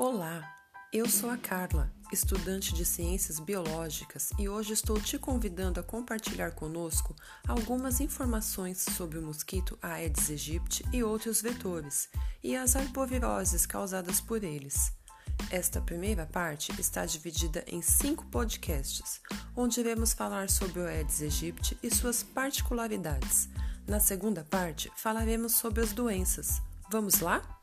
Olá, eu sou a Carla, estudante de Ciências Biológicas, e hoje estou te convidando a compartilhar conosco algumas informações sobre o mosquito Aedes aegypti e outros vetores e as arboviroses causadas por eles. Esta primeira parte está dividida em cinco podcasts, onde iremos falar sobre o Aedes aegypti e suas particularidades. Na segunda parte, falaremos sobre as doenças. Vamos lá?